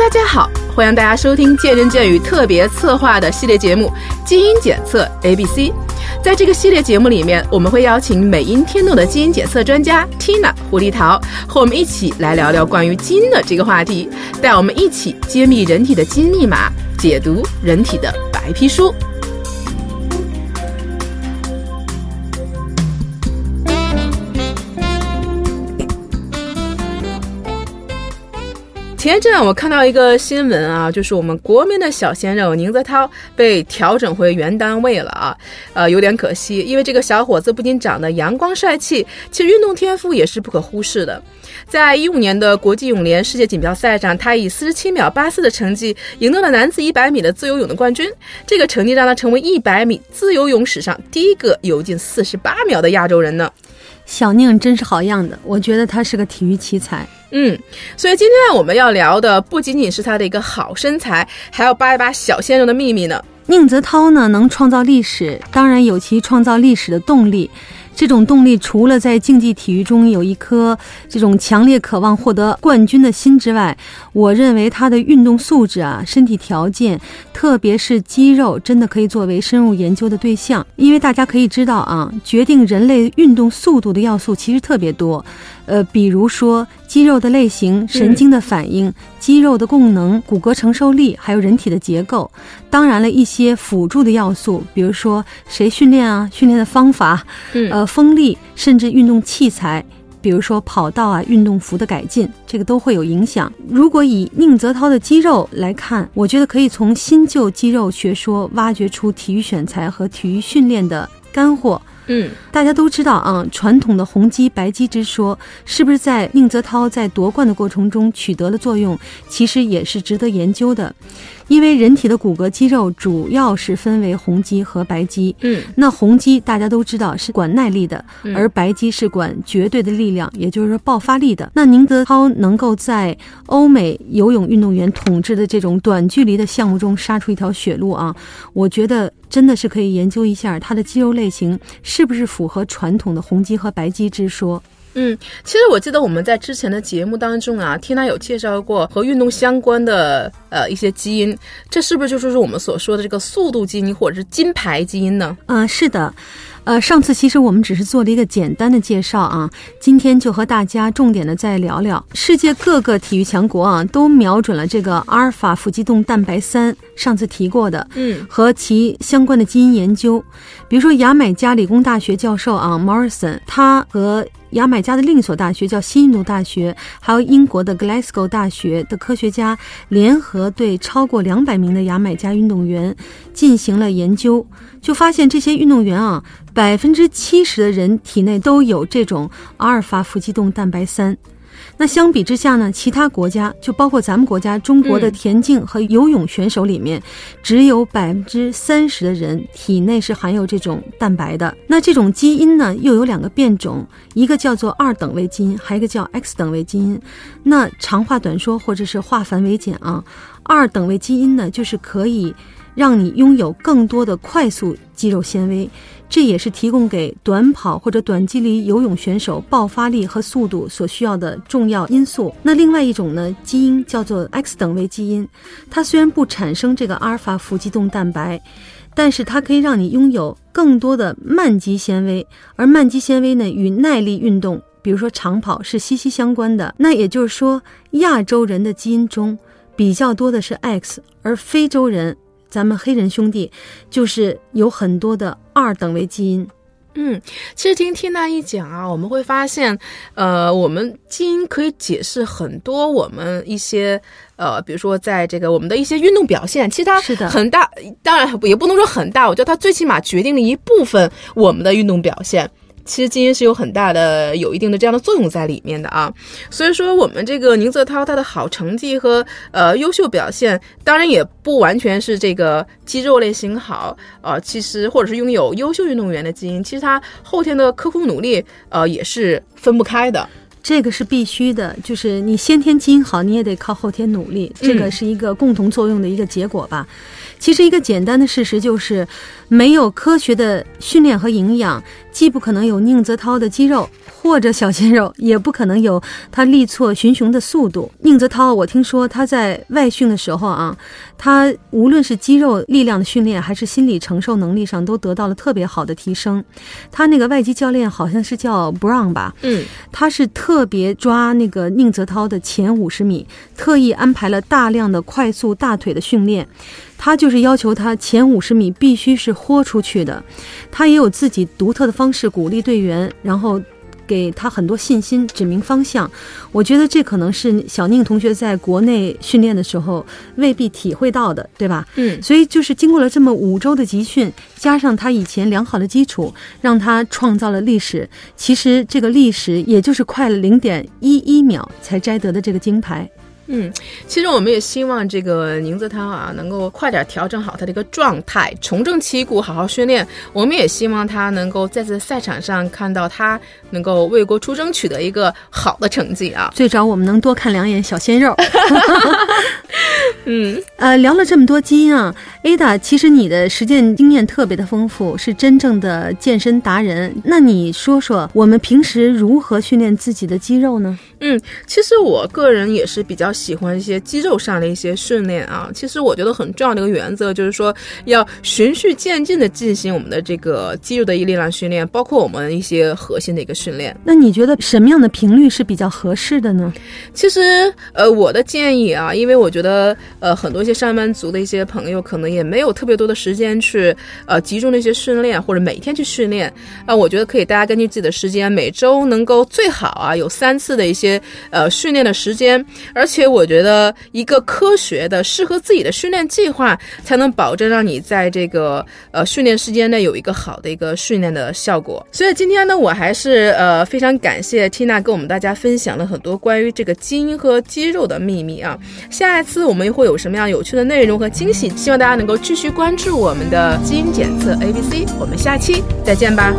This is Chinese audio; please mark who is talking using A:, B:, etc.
A: 大家好，欢迎大家收听见人见语特别策划的系列节目《基因检测 A B C》。在这个系列节目里面，我们会邀请美音天动的基因检测专家 Tina 胡丽桃和我们一起来聊聊关于基因的这个话题，带我们一起揭秘人体的基因密码，解读人体的白皮书。前一阵我看到一个新闻啊，就是我们国民的小鲜肉宁泽涛被调整回原单位了啊，呃，有点可惜，因为这个小伙子不仅长得阳光帅气，其实运动天赋也是不可忽视的。在一五年的国际泳联世界锦标赛上，他以四十七秒八四的成绩赢得了男子一百米的自由泳的冠军，这个成绩让他成为一百米自由泳史上第一个游进四十八秒的亚洲人呢。
B: 小宁真是好样的，我觉得他是个体育奇才。
A: 嗯，所以今天我们要聊的不仅仅是他的一个好身材，还要扒一扒小鲜肉的秘密呢。
B: 宁泽涛呢，能创造历史，当然有其创造历史的动力。这种动力除了在竞技体育中有一颗这种强烈渴望获得冠军的心之外，我认为他的运动素质啊、身体条件，特别是肌肉，真的可以作为深入研究的对象。因为大家可以知道啊，决定人类运动速度的要素其实特别多。呃，比如说肌肉的类型、神经的反应、肌肉的功能、骨骼承受力，还有人体的结构。当然了，一些辅助的要素，比如说谁训练啊、训练的方法，呃，风力，甚至运动器材，比如说跑道啊、运动服的改进，这个都会有影响。如果以宁泽涛的肌肉来看，我觉得可以从新旧肌肉学说挖掘出体育选材和体育训练的干货。
A: 嗯，
B: 大家都知道啊，传统的红鸡白鸡之说，是不是在宁泽涛在夺冠的过程中取得了作用？其实也是值得研究的。因为人体的骨骼肌肉主要是分为红肌和白肌。
A: 嗯，
B: 那红肌大家都知道是管耐力的，而白肌是管绝对的力量，也就是说爆发力的。那宁泽涛能够在欧美游泳运动员统治的这种短距离的项目中杀出一条血路啊，我觉得真的是可以研究一下它的肌肉类型是不是符合传统的红肌和白肌之说。
A: 嗯，其实我记得我们在之前的节目当中啊，缇娜有介绍过和运动相关的呃一些基因，这是不是就是我们所说的这个速度基因或者是金牌基因呢？
B: 嗯，是的。呃，上次其实我们只是做了一个简单的介绍啊，今天就和大家重点的再聊聊。世界各个体育强国啊，都瞄准了这个阿尔法副激动蛋白三，上次提过的，
A: 嗯，
B: 和其相关的基因研究。比如说牙买加理工大学教授啊，Morrison，他和牙买加的另一所大学叫新印度大学，还有英国的 Glasgow 大学的科学家联合对超过两百名的牙买加运动员进行了研究，就发现这些运动员啊。百分之七十的人体内都有这种阿尔法副激动蛋白三，那相比之下呢，其他国家就包括咱们国家中国的田径和游泳选手里面，只有百分之三十的人体内是含有这种蛋白的。那这种基因呢，又有两个变种，一个叫做二等位基因，还有一个叫 X 等位基因。那长话短说，或者是化繁为简啊，二等位基因呢，就是可以让你拥有更多的快速肌肉纤维。这也是提供给短跑或者短距离游泳选手爆发力和速度所需要的重要因素。那另外一种呢，基因叫做 X 等位基因，它虽然不产生这个阿尔法副激动蛋白，但是它可以让你拥有更多的慢肌纤维，而慢肌纤维呢与耐力运动，比如说长跑是息息相关的。那也就是说，亚洲人的基因中比较多的是 X，而非洲人。咱们黑人兄弟就是有很多的二等位基因。
A: 嗯，其实听缇娜一讲啊，我们会发现，呃，我们基因可以解释很多我们一些呃，比如说在这个我们的一些运动表现，其实它
B: 是的
A: 很大，当然也不能说很大，我觉得它最起码决定了一部分我们的运动表现。其实基因是有很大的、有一定的这样的作用在里面的啊，所以说我们这个宁泽涛他的好成绩和呃优秀表现，当然也不完全是这个肌肉类型好啊，其实或者是拥有优秀运动员的基因，其实他后天的刻苦努力呃也是分不开的。
B: 这个是必须的，就是你先天基因好，你也得靠后天努力，这个是一个共同作用的一个结果吧。其实一个简单的事实就是，没有科学的训练和营养，既不可能有宁泽涛的肌肉，或者小鲜肉也不可能有他力挫群雄的速度。宁泽涛，我听说他在外训的时候啊，他无论是肌肉力量的训练，还是心理承受能力上，都得到了特别好的提升。他那个外籍教练好像是叫 Brown 吧，
A: 嗯，
B: 他是特别抓那个宁泽涛的前五十米，特意安排了大量的快速大腿的训练。他就是要求他前五十米必须是豁出去的，他也有自己独特的方式鼓励队员，然后给他很多信心，指明方向。我觉得这可能是小宁同学在国内训练的时候未必体会到的，对吧？
A: 嗯，
B: 所以就是经过了这么五周的集训，加上他以前良好的基础，让他创造了历史。其实这个历史也就是快了零点一一秒才摘得的这个金牌。
A: 嗯，其实我们也希望这个宁泽涛啊，能够快点调整好他的一个状态，重振旗鼓，好好训练。我们也希望他能够再次赛场上看到他能够为国出征，取得一个好的成绩啊。
B: 最早我们能多看两眼小鲜肉。
A: 嗯，
B: 呃，聊了这么多基因啊，Ada，其实你的实践经验特别的丰富，是真正的健身达人。那你说说，我们平时如何训练自己的肌肉呢？
A: 嗯，其实我个人也是比较喜欢一些肌肉上的一些训练啊。其实我觉得很重要的一个原则就是说，要循序渐进的进行我们的这个肌肉的一力量训练，包括我们一些核心的一个训练。
B: 那你觉得什么样的频率是比较合适的呢？
A: 其实，呃，我的建议啊，因为我觉得，呃，很多一些上班族的一些朋友可能也没有特别多的时间去，呃，集中的一些训练或者每天去训练啊。我觉得可以，大家根据自己的时间，每周能够最好啊有三次的一些。呃，训练的时间，而且我觉得一个科学的、适合自己的训练计划，才能保证让你在这个呃训练时间内有一个好的一个训练的效果。所以今天呢，我还是呃非常感谢 Tina 跟我们大家分享了很多关于这个基因和肌肉的秘密啊。下一次我们又会有什么样有趣的内容和惊喜？希望大家能够继续关注我们的基因检测 ABC。我们下期再见吧。